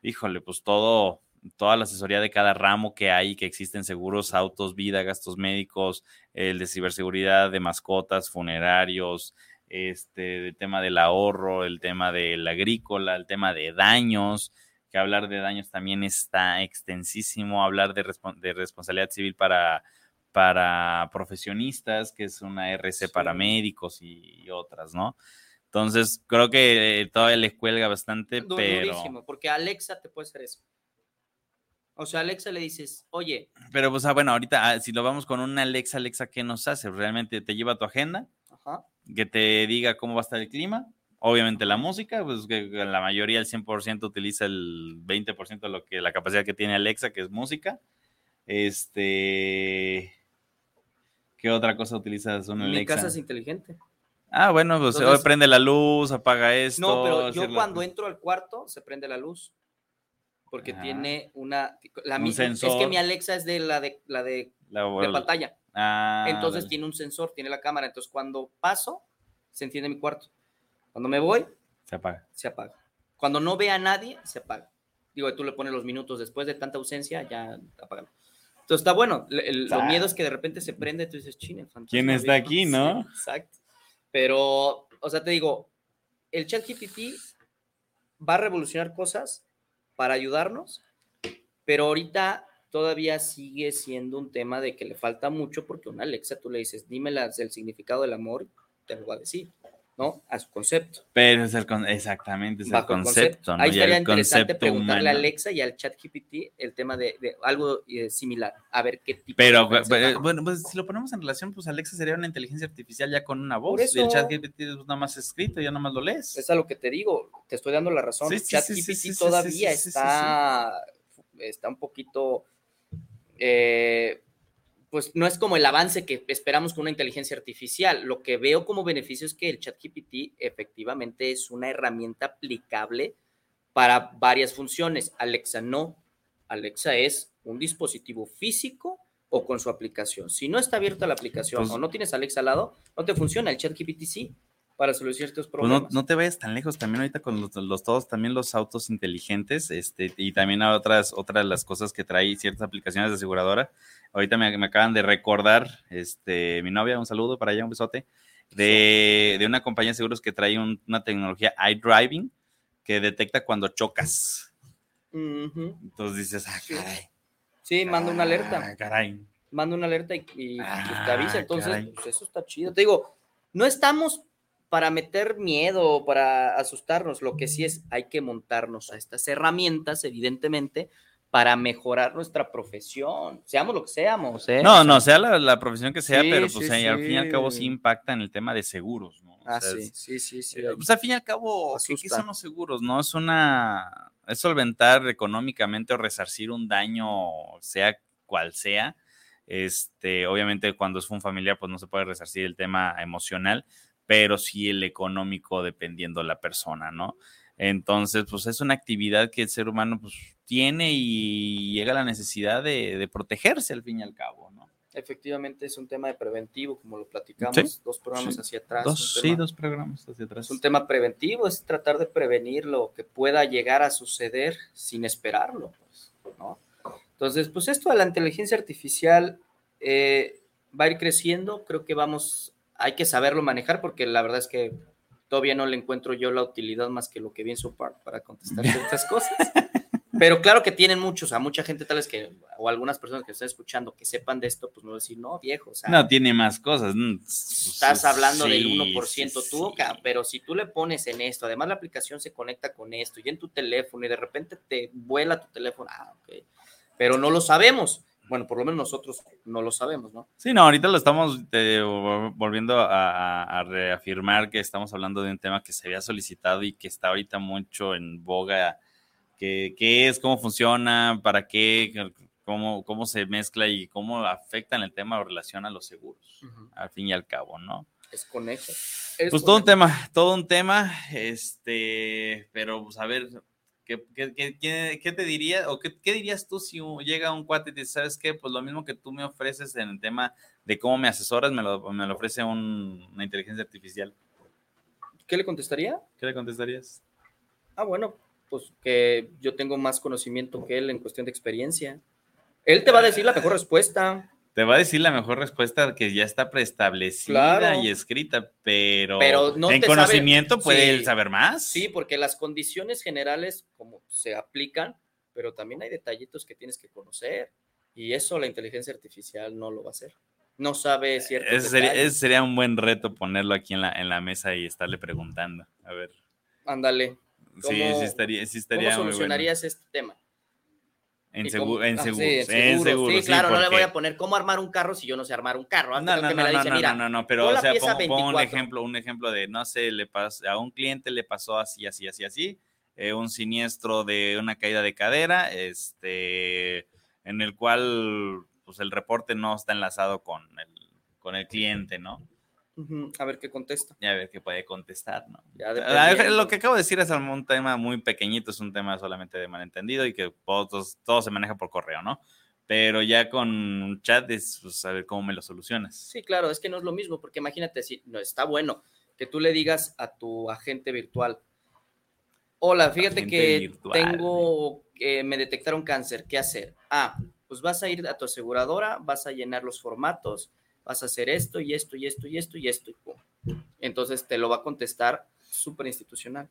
híjole, pues todo, toda la asesoría de cada ramo que hay, que existen seguros, autos, vida, gastos médicos, el de ciberseguridad, de mascotas, funerarios, este, el tema del ahorro, el tema del agrícola, el tema de daños, que hablar de daños también está extensísimo, hablar de, de responsabilidad civil para para profesionistas, que es una RC para médicos y, otras, ¿no? Entonces, creo que eh, todavía les cuelga bastante, pero... Durísimo, porque Alexa te puede hacer eso. O sea, Alexa le dices, oye. Pero, pues, ah, bueno, ahorita, ah, si lo vamos con una Alexa, Alexa, ¿qué nos hace? Realmente te lleva tu agenda, que te diga cómo va a estar el clima, obviamente la música, pues que la mayoría, el 100% utiliza el 20% de lo que la capacidad que tiene Alexa, que es música. Este, ¿Qué otra cosa utilizas? Una Mi casa es inteligente. Ah, bueno, pues hoy prende la luz, apaga esto. No, pero yo cuando entro al cuarto se prende la luz. Porque tiene una. La misma, Es que mi Alexa es de la de la de, pantalla. Ah, entonces tiene un sensor, tiene la cámara. Entonces cuando paso, se enciende mi cuarto. Cuando me voy, se apaga. Se apaga. Cuando no ve a nadie, se apaga. Digo, tú le pones los minutos después de tanta ausencia, ya apagalo. Entonces está bueno. El, lo miedo es que de repente se prende, tú dices, chine, ¿Quién está aquí, no? exacto. Pero, o sea, te digo, el chat GPT va a revolucionar cosas para ayudarnos, pero ahorita todavía sigue siendo un tema de que le falta mucho porque una Alexa tú le dices, dime el significado del amor, te lo va a decir. ¿No? A su concepto. Pero es el exactamente, es el concepto. ¿no? Ahí estaría interesante preguntarle a Alexa y al chat GPT el tema de, algo eh, similar, a ver qué tipo Pero, bueno, pues si lo ponemos en relación, pues Alexa sería una inteligencia artificial ya con una voz. y el chat GPT es nada más escrito, ya nada más lo lees. Es a lo que te digo, te estoy dando la razón. el chat GPT todavía está, está un poquito... Eh, pues no es como el avance que esperamos con una inteligencia artificial. Lo que veo como beneficio es que el ChatGPT efectivamente es una herramienta aplicable para varias funciones. Alexa no. Alexa es un dispositivo físico o con su aplicación. Si no está abierta la aplicación pues o no tienes Alexa al lado, no te funciona. El ChatGPT sí para solucionar estos problemas. Pues no, no, te vayas tan lejos, también ahorita con los, todos, también los autos inteligentes, este, y también otras, otras de las cosas que trae ciertas aplicaciones de aseguradora. Ahorita me, me, acaban de recordar, este, mi novia, un saludo para allá, un besote, de, de una compañía de seguros que trae una tecnología iDriving que detecta cuando chocas. Entonces dices, ah, caray. Sí, manda una alerta. Ah, caray. Manda una alerta y, y pues, te avisa. Ah, Entonces, pues eso está chido. Te digo, no estamos para meter miedo, para asustarnos, lo que sí es, hay que montarnos a estas herramientas, evidentemente, para mejorar nuestra profesión, seamos lo que seamos. ¿eh? No, no, sea la, profesión que sea, pero pues al fin y al cabo sí impacta en el tema de seguros, ¿no? Ah, sí, sí, sí, sí. Eh, pues al fin y al cabo, ¿qué, son los seguros? No es una, es solventar económicamente o resarcir un daño, sea cual sea. Este, obviamente cuando es un familiar, pues no se puede resarcir el tema emocional, pero sí el económico dependiendo de la persona, ¿no? Entonces, pues es una actividad que el ser humano pues, tiene y llega a la necesidad de, protegerse al fin y al cabo, ¿no? Efectivamente es un tema de preventivo, como lo platicamos, dos programas hacia atrás. sí, dos programas hacia atrás. Es un tema preventivo, es tratar de prevenir lo que pueda llegar a suceder sin esperarlo, pues, ¿no? Entonces, pues esto de la inteligencia artificial eh, va a ir creciendo, creo que vamos hay que saberlo manejar porque la verdad es que todavía no le encuentro yo la utilidad más que lo que vi en su part para contestar ciertas cosas. Pero claro que tienen muchos, a mucha gente tal vez que, o algunas personas que están escuchando que sepan de esto, pues no decir, no, viejo. O sea, no, tiene más cosas. Estás hablando del 1% tú, pero si tú le pones en esto, además la aplicación se conecta con esto y en tu teléfono y de repente te vuela tu teléfono, ah, ok. Pero no lo sabemos bueno, por lo menos nosotros no lo sabemos, ¿no? Sí, no, ahorita lo estamos eh, volviendo a, reafirmar que estamos hablando de un tema que se había solicitado y que está ahorita mucho en boga. ¿Qué, es? ¿Cómo funciona? ¿Para qué? Cómo, cómo se mezcla y cómo afecta en el tema o relación a los seguros, al fin y al cabo, ¿no? Es conejo. pues todo un tema, todo un tema, este, pero pues a ver, ¿Qué, qué, te diría o qué, dirías tú si llega un cuate y te dice, sabes qué? Pues lo mismo que tú me ofreces en el tema de cómo me asesoras, me lo, me lo ofrece una inteligencia artificial. ¿Qué le contestaría? ¿Qué le contestarías? Ah, bueno, pues que yo tengo más conocimiento que él en cuestión de experiencia. Él te va a decir la mejor respuesta te va a decir la mejor respuesta que ya está preestablecida y escrita, pero, en conocimiento puede saber más. Sí, porque las condiciones generales como se aplican, pero también hay detallitos que tienes que conocer y eso la inteligencia artificial no lo va a hacer. No sabe cierto. Ese sería, sería, un buen reto ponerlo aquí en la, en la mesa y estarle preguntando. A ver. Ándale. Sí, sí estaría, sí estaría ¿Cómo solucionarías este tema? En, seguro, en, seguros. Sí, claro, no le voy a poner cómo armar un carro si yo no sé armar un carro. No, no, no, no, no, pero o sea, pongo, un ejemplo, un ejemplo de, no sé, le pasó, a un cliente le pasó así, así, así, así, eh, un siniestro de una caída de cadera, este, en el cual, pues el reporte no está enlazado con el, con el cliente, ¿no? A ver qué contesta. Y a ver qué puede contestar, ¿no? lo que acabo de decir es un tema muy pequeñito, es un tema solamente de malentendido y que todo, se maneja por correo, ¿no? Pero ya con chat es pues, saber cómo me lo solucionas. Sí, claro, es que no es lo mismo, porque imagínate si no está bueno que tú le digas a tu agente virtual, Hola, fíjate que tengo, que me detectaron cáncer, ¿qué hacer? Ah, pues vas a ir a tu aseguradora, vas a llenar los formatos, vas a hacer esto y esto y esto y esto y esto y pum. Entonces te lo va a contestar súper institucional.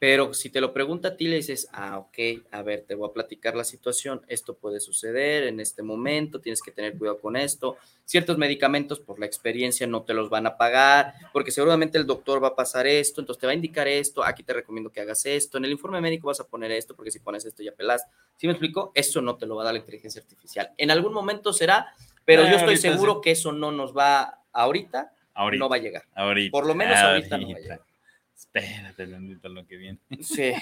Pero si te lo pregunta a ti, le dices, ah, ok, a ver, te voy a platicar la situación, esto puede suceder en este momento, tienes que tener cuidado con esto. Ciertos medicamentos, por la experiencia, no te los van a pagar, porque seguramente el doctor va a pasar esto, entonces te va a indicar esto, aquí te recomiendo que hagas esto, en el informe médico vas a poner esto, porque si pones esto ya pelas. ¿Sí me explico? Eso no te lo va a dar la inteligencia artificial. En algún momento será, pero yo estoy seguro que eso no nos va ahorita, no va a llegar. Ahorita. Por lo menos ahorita no va a llegar. Espérate, lo que viene. Sí,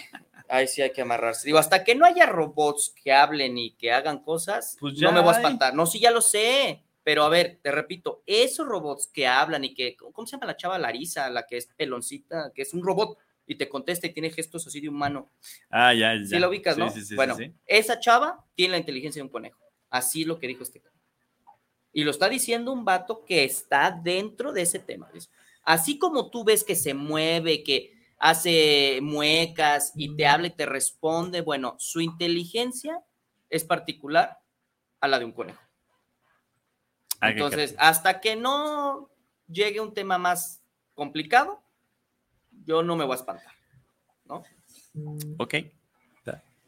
ahí sí hay que amarrarse. Digo, hasta que no haya robots que hablen y que hagan cosas, pues no me voy a espantar. No, sí, ya lo sé. Pero a ver, te repito, esos robots que hablan y que, ¿cómo se llama la chava Larisa, la que es peloncita, que es un robot y te contesta y tiene gestos así de humano? Ah, ya, ya. Sí lo ubicas, ¿no? Sí, sí, bueno, esa chava tiene la inteligencia de un conejo. Así es lo que dijo este Y lo está diciendo un vato que está dentro de ese tema. Así como tú ves que se mueve, que hace muecas y te habla y te responde, bueno, su inteligencia es particular a la de un conejo. Entonces, hasta que no llegue un tema más complicado, yo no me voy a espantar, ¿no? Ok.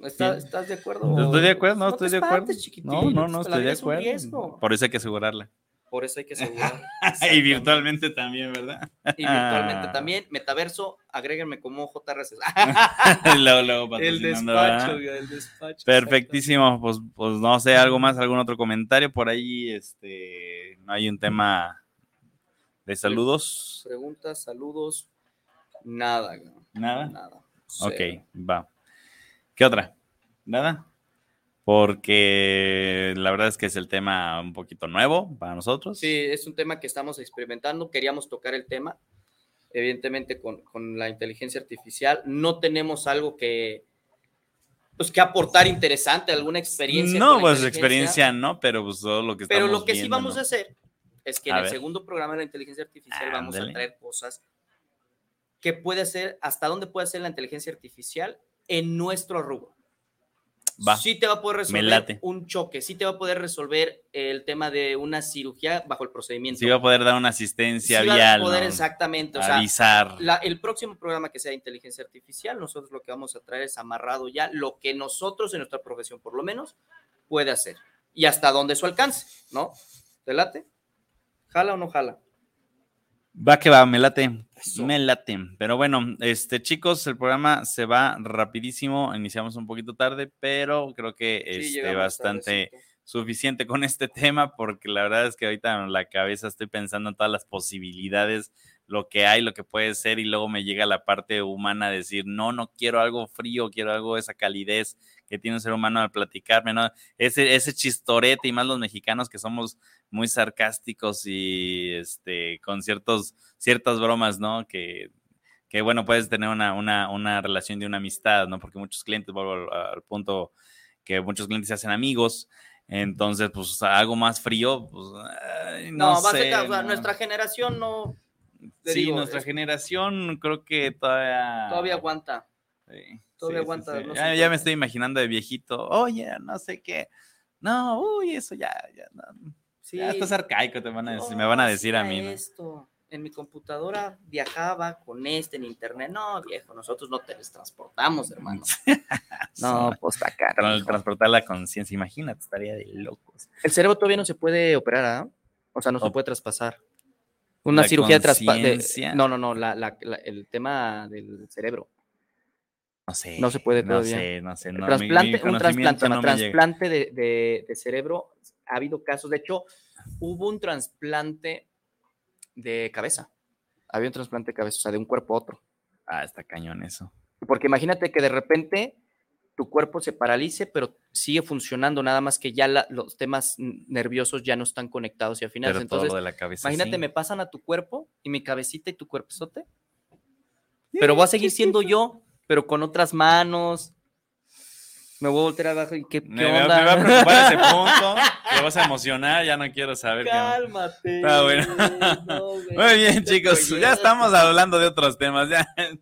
¿Estás, de acuerdo? Estoy de acuerdo, no, estoy de acuerdo. No, no, no, estoy de acuerdo. Por eso hay que asegurarla. Por eso hay que asegurar. y virtualmente también, ¿verdad? y virtualmente también. Metaverso, agréguenme como JRC. el despacho, el despacho. Perfectísimo. Pues, pues no sé, algo más, algún otro comentario por ahí. Este, no hay un tema de saludos. Preguntas, saludos. Nada. Nada. Nada. Ok, va. ¿Qué otra? ¿Nada? porque la verdad es que es el tema un poquito nuevo para nosotros. Sí, es un tema que estamos experimentando, queríamos tocar el tema, evidentemente con, con la inteligencia artificial, no tenemos algo que, pues, que aportar interesante, alguna experiencia. No, pues experiencia no, pero pues todo lo que Pero lo que sí vamos a hacer es que en el segundo programa de la inteligencia artificial vamos a traer cosas que puede hacer, hasta dónde puede ser la inteligencia artificial en nuestro rubro sí te va a poder resolver un choque, sí te va a poder resolver el tema de una cirugía bajo el procedimiento. Sí va a poder dar una asistencia sí Va a poder exactamente, o avisar. el próximo programa que sea de inteligencia artificial, nosotros lo que vamos a traer es amarrado ya lo que nosotros en nuestra profesión, por lo menos, puede hacer y hasta dónde su alcance, ¿no? ¿Te late? ¿Jala o no jala? Va que va, me late. Me late. Pero bueno, este, chicos, el programa se va rapidísimo. Iniciamos un poquito tarde, pero creo que es este, bastante suficiente con este tema, porque la verdad es que ahorita en la cabeza estoy pensando en todas las posibilidades, lo que hay, lo que puede ser, y luego me llega la parte humana a decir, no, no quiero algo frío, quiero algo de esa calidez que tiene un ser humano al platicarme, ¿no? Ese, ese chistorete y más los mexicanos que somos muy sarcásticos y este, con ciertos, ciertas bromas, ¿no? Que, que bueno, puedes tener una, una, una, relación de una amistad, ¿no? Porque muchos clientes, vuelvo al, punto que muchos clientes se hacen amigos, entonces, pues algo más frío, pues no, no sé, a, nuestra generación no. Sí, nuestra generación creo que todavía. Todavía aguanta. Sí. Todavía aguanta. ya, me estoy imaginando de viejito, oye, no sé qué. No, uy, eso ya, ya, no. Sí. Ya estás arcaico, te van a decir, me van a decir a mí. Esto. En mi computadora viajaba con este en internet. No, viejo, nosotros no teletransportamos, hermano. no, pues acá. Transportar la conciencia, imagínate, estaría de locos. El cerebro todavía no se puede operar, ¿ah? O sea, no se puede traspasar. Una cirugía de trasplante. No, no, no, el tema del cerebro. No sé. No se puede todavía. No sé, no sé. No, trasplante, un trasplante, trasplante de, de, cerebro. Ha habido casos, de hecho, hubo un trasplante de cabeza. Había un trasplante de cabeza, o sea, de un cuerpo a otro. Ah, está cañón eso. Porque imagínate que de repente tu cuerpo se paralice, pero sigue funcionando, nada más que ya los temas nerviosos ya no están conectados y al final. Entonces, de la cabeza, imagínate, me pasan a tu cuerpo y mi cabecita y tu cuerpo sote. Pero voy a seguir siendo yo, pero con otras manos. Me voy a voltear abajo y qué, qué Me, onda. me va a preocupar ese punto. Te vas a emocionar, ya no quiero saber qué. Cálmate. Está bueno. No. Muy bien, chicos. Ya estamos hablando de otros temas. Ya.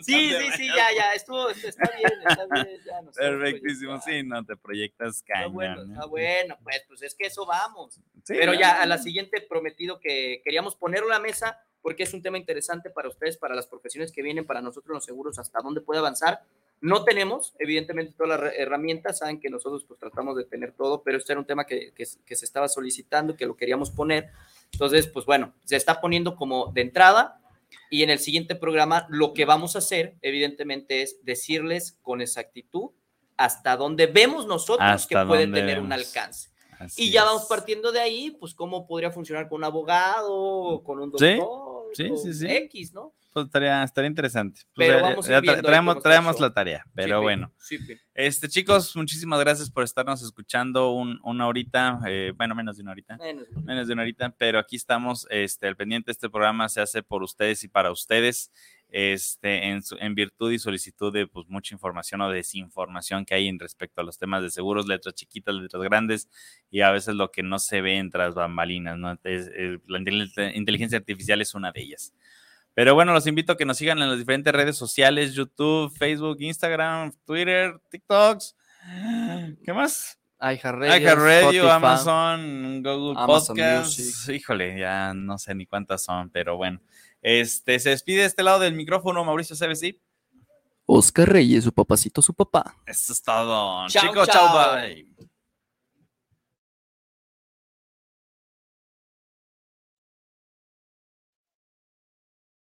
Sí, sí, sí, ya, ya. Estuvo, está bien, está bien. Ya Perfectísimo. Sí, no te proyectas Está cañón. bueno, ¿eh? está bueno. Pues, pues es que eso vamos. Sí, Pero no, ya a la siguiente prometido que queríamos ponerlo a la mesa porque es un tema interesante para ustedes, para las profesiones que vienen, para nosotros los seguros, hasta dónde puede avanzar. No tenemos, evidentemente, todas las herramientas, saben que nosotros pues tratamos de tener todo, pero este era un tema que, que, que se estaba solicitando, que lo queríamos poner. Entonces, pues bueno, se está poniendo como de entrada y en el siguiente programa lo que vamos a hacer, evidentemente, es decirles con exactitud hasta dónde vemos nosotros que puede tener un alcance. Así Y ya es. vamos partiendo de ahí, pues cómo podría funcionar con un abogado, o con un doctor, sí, sí, sí. X, ¿no? Pues estaría, estaría interesante. Pues Pero vamos ya traemos, traemos la tarea, pero Sí, bueno. sí, sí. Este, chicos, muchísimas gracias por estarnos escuchando un- una horita, eh, bueno, menos de una horita. Menos. menos de una horita, pero aquí estamos, este, al pendiente. Este programa se hace por ustedes y para ustedes, este, en, su- en virtud y solicitud de pues, mucha información o desinformación que hay en respecto a los temas de seguros, letras chiquitas, letras grandes, y a veces lo que no se ve en tras bambalinas, ¿no? Es- es- la inteligencia artificial es una de ellas. Pero bueno, los invito a que nos sigan en las diferentes redes sociales, YouTube, Facebook, Instagram, Twitter, TikToks. ¿Qué más? iHeartRadio, iHeartRadio. Amazon, Google Amazon Podcasts. Music. Híjole, ya no sé ni cuántas son, pero bueno. Este, se despide de este lado del micrófono Mauricio CBC. Oscar Reyes, su papacito, su papá. Eso es todo. Chao, Chicos, chao. chao, bye.